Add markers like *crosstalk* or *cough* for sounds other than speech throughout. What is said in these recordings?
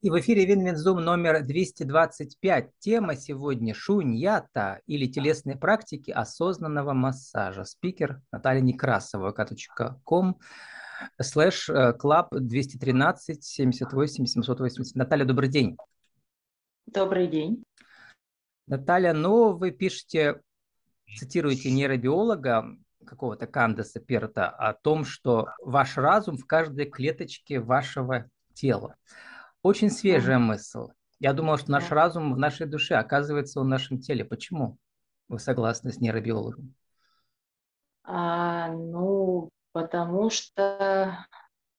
И в эфире Win-Win Zoom номер 225. Тема сегодня шуньята или телесные практики осознанного массажа. Спикер Наталья Некрасова, com slash club 213 78 780. Наталья, добрый день. Добрый день. Наталья, ну вы пишете, цитируете нейробиолога какого-то Кандеса Перта о том, что ваш разум в каждой клеточке вашего тела. Очень свежая мысль. Я думал, что наш разум в нашей душе, оказывается, в нашем теле. Почему? Вы согласны с нейробиологом? А, ну, потому что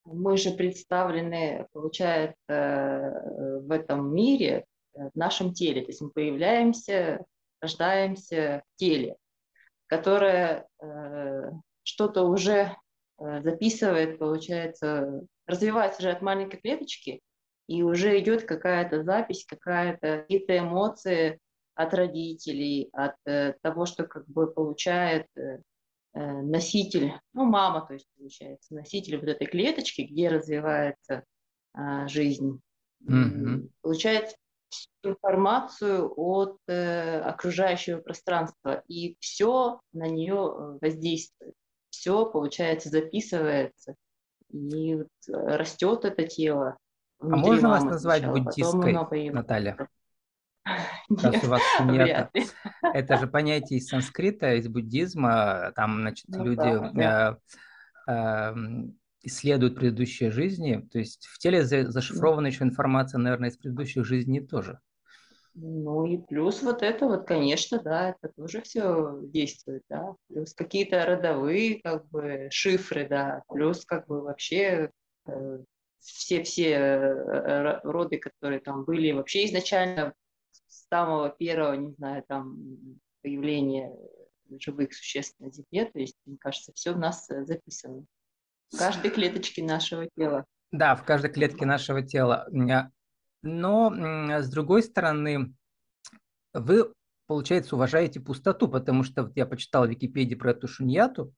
мы же представлены, получается, в этом мире, в нашем теле. То есть мы появляемся, рождаемся в теле, которое э, что-то уже э, записывает, получается, развивается же от маленькой клеточки, и уже идет какая-то запись, какая-то, какие-то эмоции от родителей, от э, того, что как бы получает э, э, носитель, ну, мама, то есть получается, носитель вот этой клеточки, где развивается э, жизнь. Mm-hmm. Получает информацию от э, окружающего пространства, и все на нее э, воздействует. Все, получается, записывается, и вот растет это тело, а можно вас назвать буддисткой, Наталья? *laughs* Раз у вас нет. *laughs* Это же понятие из санскрита, из буддизма. Там, значит, ну, люди да, да. Э, э, исследуют предыдущие жизни. То есть в теле зашифрована еще информация, наверное, из предыдущих жизней тоже. Ну и плюс вот это вот, конечно, да, это тоже все действует, да. Плюс какие-то родовые, как бы, шифры, да. Плюс, как бы, вообще э, все-все э, роды, которые там были вообще изначально с самого первого, не знаю, там появления живых существ на Земле, то есть, мне кажется, все в нас э, записано. В каждой клеточке нашего тела. Да, в каждой клетке нашего тела. Но, с другой стороны, вы, получается, уважаете пустоту, потому что вот я почитал в Википедии про эту шуньяту,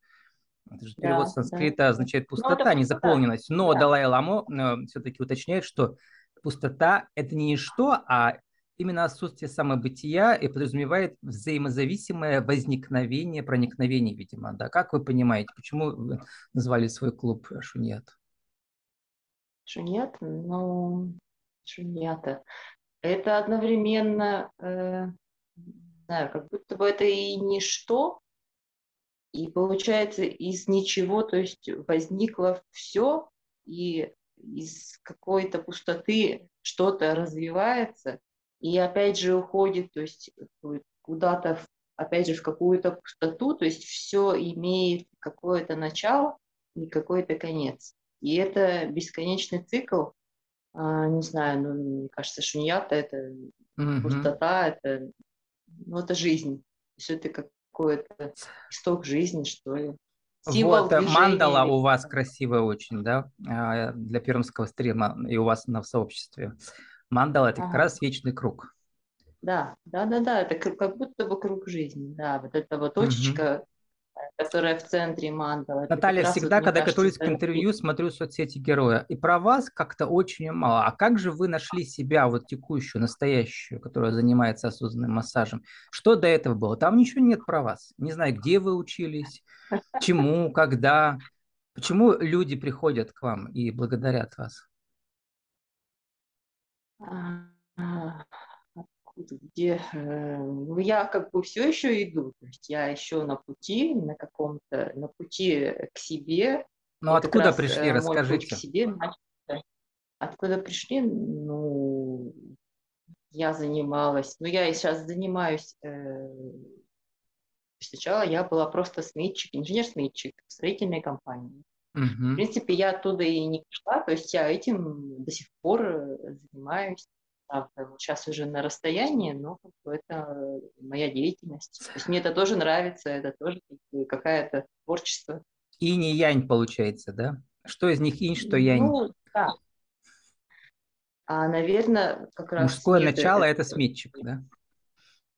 это же перевод да, санскрита да. означает ну, пустота, ну, незаполненность. Но да. Далай Ламо э, все-таки уточняет, что пустота – это не ничто, а именно отсутствие самобытия и подразумевает взаимозависимое возникновение, проникновение, видимо. Да? Как вы понимаете, почему вы назвали свой клуб Шуньят? Шуньят? Ну, Шуньята. Это одновременно, э, знаю, как будто бы это и ничто, и получается из ничего, то есть возникло все, и из какой-то пустоты что-то развивается, и опять же уходит, то есть куда-то, опять же, в какую-то пустоту, то есть все имеет какое-то начало и какой-то конец. И это бесконечный цикл, а, не знаю, ну, мне кажется, шуньята – это mm-hmm. пустота, это, ну, это жизнь. Все это как какой-то исток жизни, что ли. Символ вот, э, движения. мандала у вас красивая очень, да, а, для пермского стрима и у вас на в сообществе. Мандала – это ага. как раз вечный круг. Да, да, да, да, это как будто бы круг жизни, да, вот эта вот точечка, угу которая в центре мандала. Наталья, всегда, вот, когда готовлюсь к интервью, смотрю соцсети героя. И про вас как-то очень мало. А как же вы нашли себя, вот текущую, настоящую, которая занимается осознанным массажем? Что до этого было? Там ничего нет про вас. Не знаю, где вы учились, чему, когда. Почему люди приходят к вам и благодарят вас? Где э, ну, я как бы все еще иду, то есть я еще на пути, на каком-то, на пути к себе. Ну откуда раз, пришли, э, расскажите. К себе, откуда пришли? Ну, я занималась, ну я и сейчас занимаюсь, э, сначала я была просто сметчик, инженер-сметчик в строительной компании. Угу. В принципе, я оттуда и не пришла, то есть я этим до сих пор э, занимаюсь вот сейчас уже на расстоянии, но это моя деятельность. То есть мне это тоже нравится, это тоже какая-то творчество. И янь получается, да? Что из них инь, что янь? Ну, да. А, наверное, как раз... Мужское начало – это, это сметчик, да?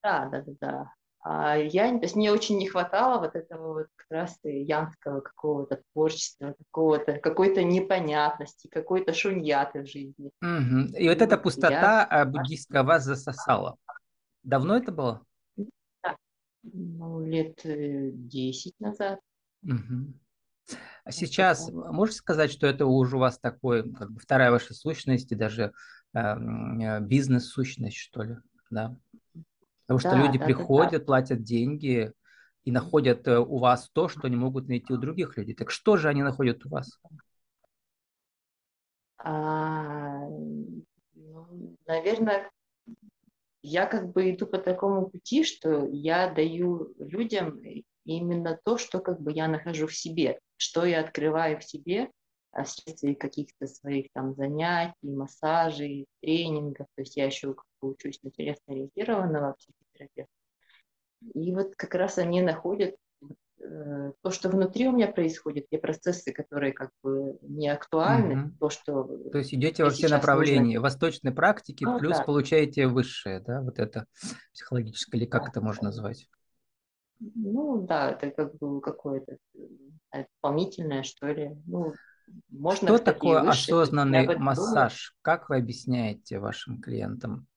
Да, да, да, да. А я, то есть мне очень не хватало вот этого вот как раз янского какого-то творчества, какого-то, какой-то непонятности, какой-то шуньяты в жизни. Угу. И вот эта пустота я... буддийская вас засосала. Давно это было? Да. Ну, лет 10 назад. Угу. А сейчас можете сказать, что это уже у вас такой, как бы вторая ваша сущность и даже эм, э, бизнес-сущность, что ли, да? Потому что да, люди да, приходят, да, да. платят деньги и находят э, у вас то, что не могут найти у других людей. Так что же они находят у вас? А, ну, наверное, я как бы иду по такому пути, что я даю людям именно то, что как бы я нахожу в себе, что я открываю в себе вследствие каких-то своих там занятий, массажей, тренингов. То есть я еще как бы учусь на телесно-ориентированного психотерапевта. И вот как раз они находят э, то, что внутри у меня происходит, те процессы, которые как бы не актуальны, угу. то, что... То есть идете во все направления, нужно... восточной практики, ну, плюс да. получаете высшее, да, вот это психологическое, или как да, это можно назвать? Ну да, это как бы какое-то э, дополнительное, что ли. Ну, можно что такое выше, осознанный массаж? Думаю. Как вы объясняете вашим клиентам?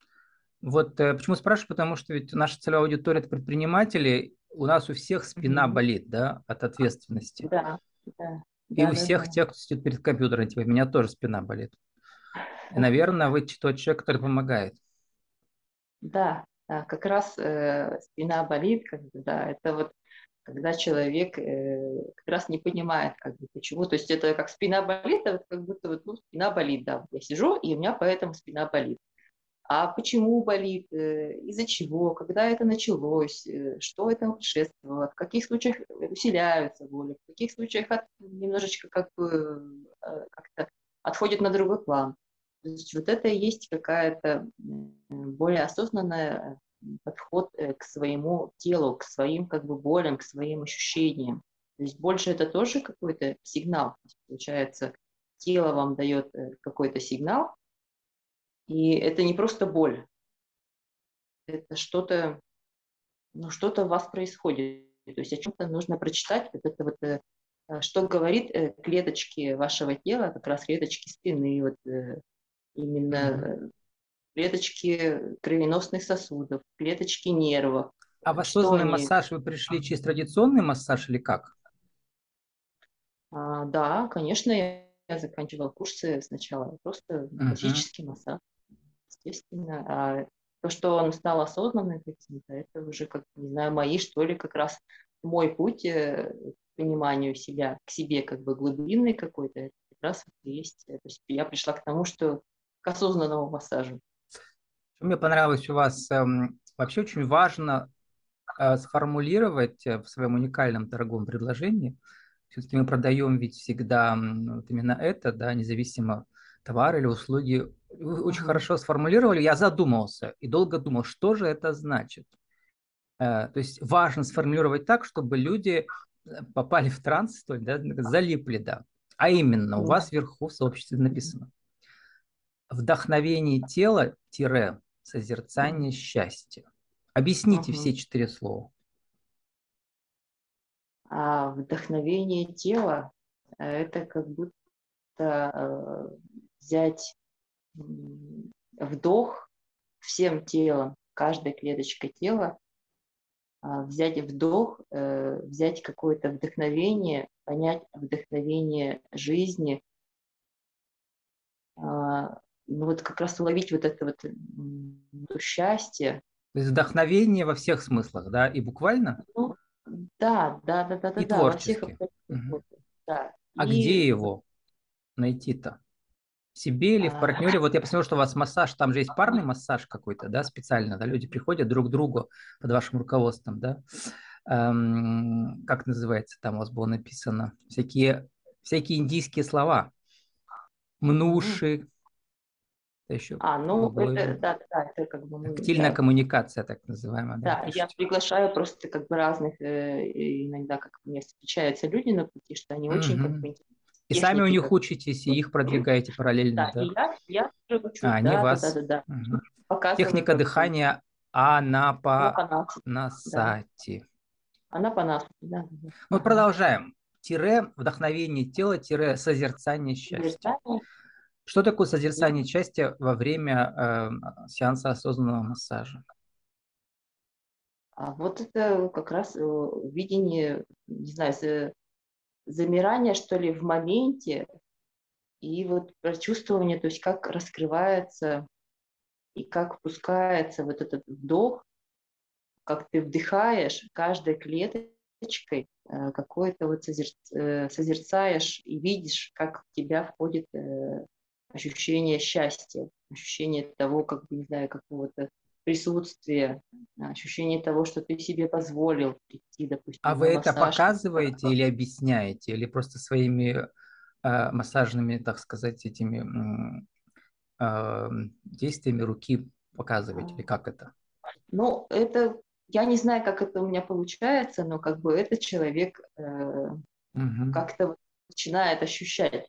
Вот э, почему спрашиваю, потому что ведь наша целевая аудитория это предприниматели, у нас у всех спина mm-hmm. болит, да, от ответственности. Да, да. И да, у да, всех да. тех, кто сидит перед компьютером, типа, у меня тоже спина болит. И, наверное, вы тот человек, который помогает. Да, да, как раз э, спина болит, как бы, да, это вот когда человек э, как раз не понимает, как бы, почему. То есть это как спина болит, а вот как будто вот, ну, спина болит, да, я сижу, и у меня поэтому спина болит. А почему болит, э, из-за чего, когда это началось, э, что этому предшествовало, в каких случаях усиляются боли, в каких случаях от, немножечко как бы э, как-то отходит на другой план. То есть вот это и есть какая-то более осознанная подход э, к своему телу, к своим как бы болям, к своим ощущениям. То есть больше это тоже какой-то сигнал. Получается, тело вам дает э, какой-то сигнал, и это не просто боль, это что-то, ну, что-то у вас происходит. То есть о чем-то нужно прочитать, вот это вот, э, что говорит клеточки вашего тела, как раз клеточки спины, вот именно клеточки кровеносных сосудов, клеточки нервов. А в осознанный они... массаж вы пришли через традиционный массаж или как? А, да, конечно, я, я заканчивала курсы сначала, просто uh-huh. классический массаж, естественно. А то, что он стал осознанным каким-то, это уже, как не знаю, мои, что ли, как раз мой путь э, к пониманию себя, к себе как бы глубинный какой-то, это как раз есть. То есть я пришла к тому, что к осознанному массажу. Мне понравилось у вас, эм, вообще очень важно э, сформулировать э, в своем уникальном торговом предложении. Все-таки мы продаем ведь всегда вот именно это, да, независимо товар или услуги. Вы очень хорошо сформулировали. Я задумался и долго думал, что же это значит. Э, то есть важно сформулировать так, чтобы люди попали в транс, да, залипли, да. А именно, у вас вверху в сообществе написано. Вдохновение тела тире созерцание счастья. Объясните угу. все четыре слова. А вдохновение тела – это как будто э, взять вдох всем телом, каждой клеточкой тела, э, взять вдох, э, взять какое-то вдохновение, понять вдохновение жизни, а, ну вот как раз уловить вот это вот то счастье. То есть вдохновение во всех смыслах, да, и буквально? Ну, да, да, да, да, и да, творчески. во всех угу. да. А и... где его найти-то? В себе или в а. партнере? Вот я посмотрел, что у вас массаж, там же есть парный массаж какой-то, да, специально, да, люди приходят друг к другу под вашим руководством, да, эм, как называется, там у вас было написано, всякие, всякие индийские слова, мнуши, это еще а, ну, это, да, да, это как бы... Тактильная да. коммуникация, так называемая. Да, да я приглашаю просто как бы разных, э, иногда как мне встречаются люди на пути, что они угу. очень как бы... И сами у них как... учитесь, и их продвигаете параллельно, да? Да, и я, я тоже учусь, а, да, они вас... да, да, да. Угу. Техника дыхания Анапанасати. Да. Анапанасати, да. Ну, продолжаем. Тире вдохновение тела, тире созерцание счастья. Что такое созерцание счастья во время э, сеанса осознанного массажа? А вот это как раз э, видение, не знаю, замирание, что ли, в моменте, и вот прочувствование, то есть как раскрывается и как пускается вот этот вдох, как ты вдыхаешь каждой клеточкой, э, какое-то вот э, созерцаешь и видишь, как в тебя входит ощущение счастья, ощущение того, как бы, не знаю, какого-то присутствие, ощущение того, что ты себе позволил прийти, допустим. А вы это показываете или объясняете, или просто своими э, массажными, так сказать, этими э, действиями руки показываете, или как это? Ну, это я не знаю, как это у меня получается, но как бы этот человек э, угу. как-то начинает ощущать.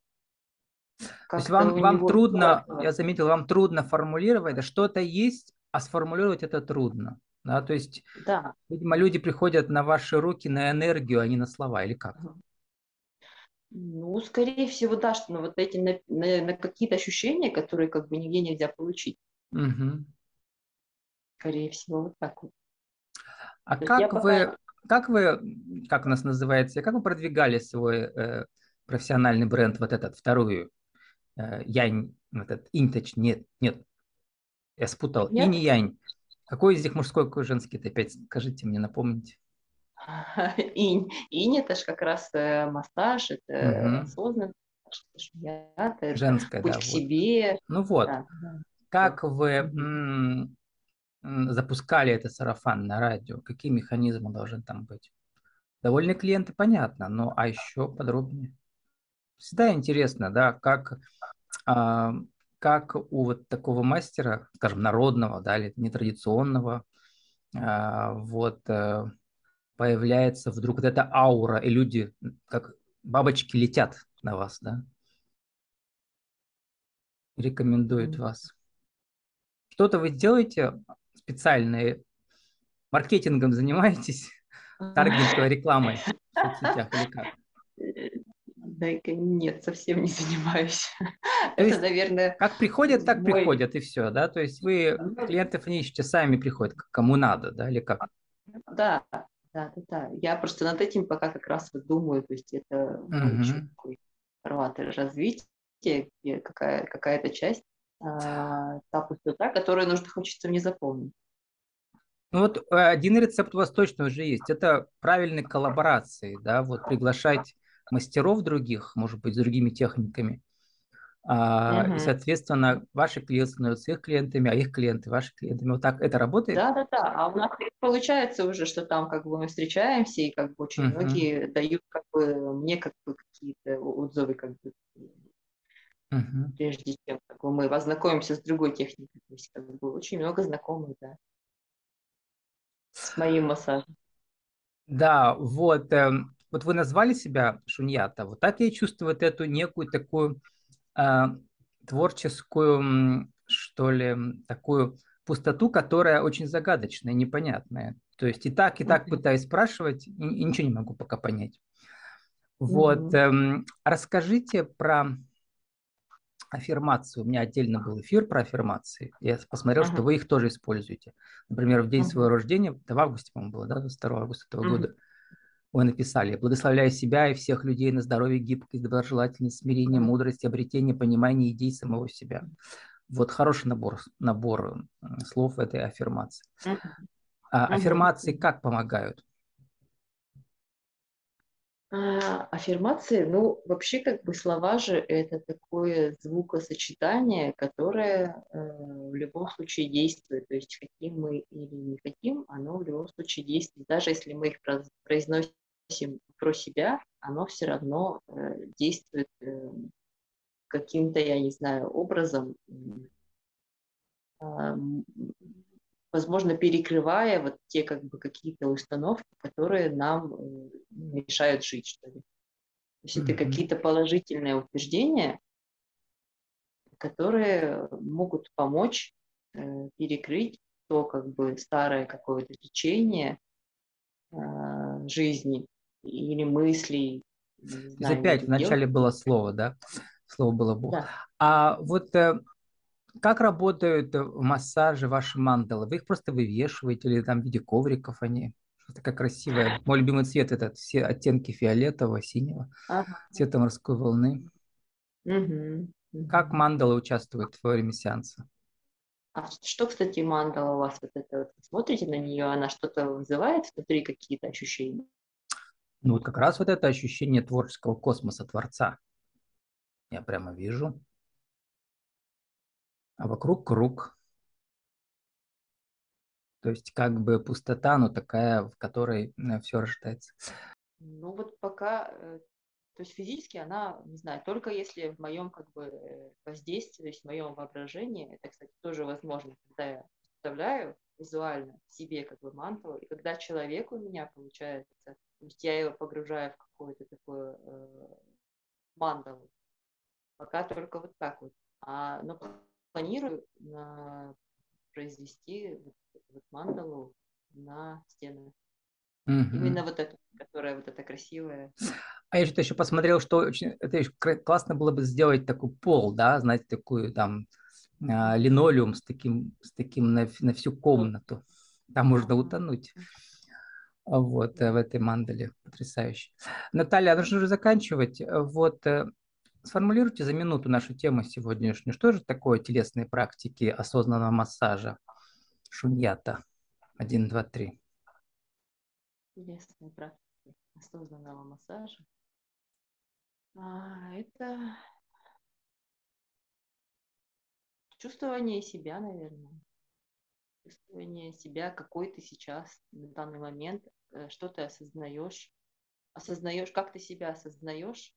То есть вам, вам трудно, я заметил, вам трудно формулировать, да что-то есть, а сформулировать это трудно. Да, то есть, да. видимо, люди приходят на ваши руки на энергию, а не на слова, или как? Ну, скорее всего, да, что на вот эти, на, на, на какие-то ощущения, которые как бы нигде нельзя получить. Угу. Скорее всего, вот так вот. А как вы, пока... как вы, как у нас называется, как вы продвигали свой э, профессиональный бренд, вот этот, вторую, Янь, вот этот, Инточ, нет, нет, я спутал. Нет? Инь и Янь. Какой из них мужской, какой женский? Это опять скажите мне, напомните. *laughs* Инь. Инь это же как раз э, массаж, это угу. это Женская, путь да, к вот. себе. Ну вот, да, да. как вы запускали это сарафан на радио? Какие механизмы должны там быть? Довольные клиенты, понятно, но а еще подробнее. Всегда интересно, да, как а, как у вот такого мастера, скажем, народного, да, или нетрадиционного, а, вот э, появляется вдруг вот эта аура, и люди, как бабочки, летят на вас, да, рекомендуют mm-hmm. вас. Что-то вы делаете специальное, маркетингом занимаетесь, таргетинговой рекламой в *laughs* соцсетях или как? Да, нет, совсем не занимаюсь. *laughs* То Это, наверное... Как приходят, так мой... приходят, и все, да? То есть вы клиентов не ищете, сами приходят, кому надо, да, или как? Да, да, да, да. Я просто над этим пока как раз вот думаю, то есть это угу. такой формат развития, какая, какая-то часть а, та пустота, которую нужно, хочется мне запомнить. Ну вот э, один рецепт у вас точно уже есть. Это правильные коллаборации, да, вот приглашать мастеров других, может быть, с другими техниками. А, угу. И, соответственно, ваши клиенты становятся их клиентами, а их клиенты ваши клиентами. Вот так это работает? Да, да, да. А у нас получается уже, что там как бы мы встречаемся, и как бы очень угу. многие дают как бы мне как бы какие-то отзывы как бы угу. прежде чем как бы, мы познакомимся с другой техникой. То есть как бы очень много знакомых, да, с моим массажем. Да, вот. Эм, вот вы назвали себя Шуньята, вот так я чувствую вот эту некую такую э, творческую, что ли, такую пустоту, которая очень загадочная, непонятная. То есть и так, и так пытаюсь спрашивать, и, и ничего не могу пока понять. Вот, mm-hmm. расскажите про аффирмацию. У меня отдельно был эфир про аффирмации. Я посмотрел, uh-huh. что вы их тоже используете. Например, в день uh-huh. своего рождения, это в августе, по-моему, было, да, 2 августа этого uh-huh. года, вы написали, благословляю себя и всех людей на здоровье, гибкость, доброжелательность, смирение, мудрость, обретение, понимание идей самого себя. Вот хороший набор, набор слов этой аффирмации. А аффирмации как помогают? А, аффирмации, ну, вообще, как бы слова же это такое звукосочетание, которое э, в любом случае действует. То есть, каким мы или не хотим, оно в любом случае действует. Даже если мы их произносим про себя, оно все равно э, действует э, каким-то, я не знаю, образом, возможно, перекрывая вот те как бы какие-то установки, которые нам э, мешают жить, что ли. То есть mm-hmm. это какие-то положительные утверждения, которые могут помочь перекрыть то как бы старое какое-то течение жизни или мыслей. Знаю, опять в начале делать. было слово, да? Слово было Бог. Да. А вот э, как работают в массаже ваши мандалы? Вы их просто вывешиваете или там в виде ковриков они? Что такая красивая. Мой любимый цвет это все оттенки фиолетового, синего, ага. цвета морской волны. Угу. Как мандалы участвуют во время сеанса? А что, кстати, мандала у вас вот это вот, смотрите на нее, она что-то вызывает внутри какие-то ощущения? Ну вот как раз вот это ощущение творческого космоса Творца. Я прямо вижу. А вокруг круг. То есть как бы пустота, но такая, в которой э, все рождается. Ну вот пока э, то есть физически она, не знаю, только если в моем как бы э, воздействии, то есть в моем воображении, это, кстати, тоже возможно, когда я представляю визуально себе как бы манту, и когда человек у меня получается, есть я его погружаю в какую-то такую э, мандалу, пока только вот так вот. А, но планирую на, произвести вот, вот мандалу на стены. Mm-hmm. Именно вот эта, которая вот эта красивая. А я что-то еще посмотрел, что очень, это еще классно было бы сделать такой пол, да, знаете, такую там а, линолеум с таким, с таким на, на всю комнату. Там можно утонуть. Вот, э, в этой мандале. Потрясающе. Наталья, нужно уже заканчивать. Вот, э, сформулируйте за минуту нашу тему сегодняшнюю. Что же такое телесные практики осознанного массажа? Шуньята. Один, два, три. Телесные практики осознанного массажа. А, это чувствование себя, наверное. Чувствование себя, какой ты сейчас на данный момент, э, что ты осознаешь, осознаешь, как ты себя осознаешь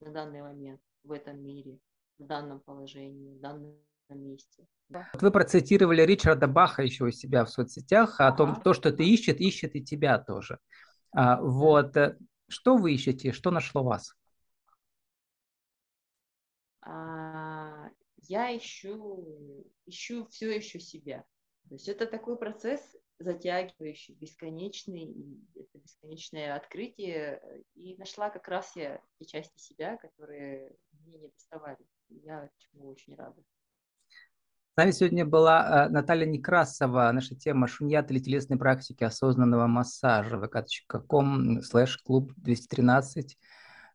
на данный момент в этом мире, в данном положении, в данном месте. Вот вы процитировали Ричарда Баха еще у себя в соцсетях о ага. том, то, что ты ищет, ищет и тебя тоже. А, вот. Э, что вы ищете, что нашло вас? а, я ищу, ищу все еще себя. То есть это такой процесс затягивающий, бесконечный, и это бесконечное открытие. И нашла как раз я те части себя, которые мне не доставали. Я чему очень рада. С нами сегодня была э, Наталья Некрасова. Наша тема шуньят или телесной практики осознанного массажа. vk.com слэш клуб 213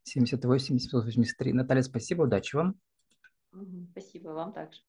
78 783. Наталья, спасибо, удачи вам. Спасибо вам также.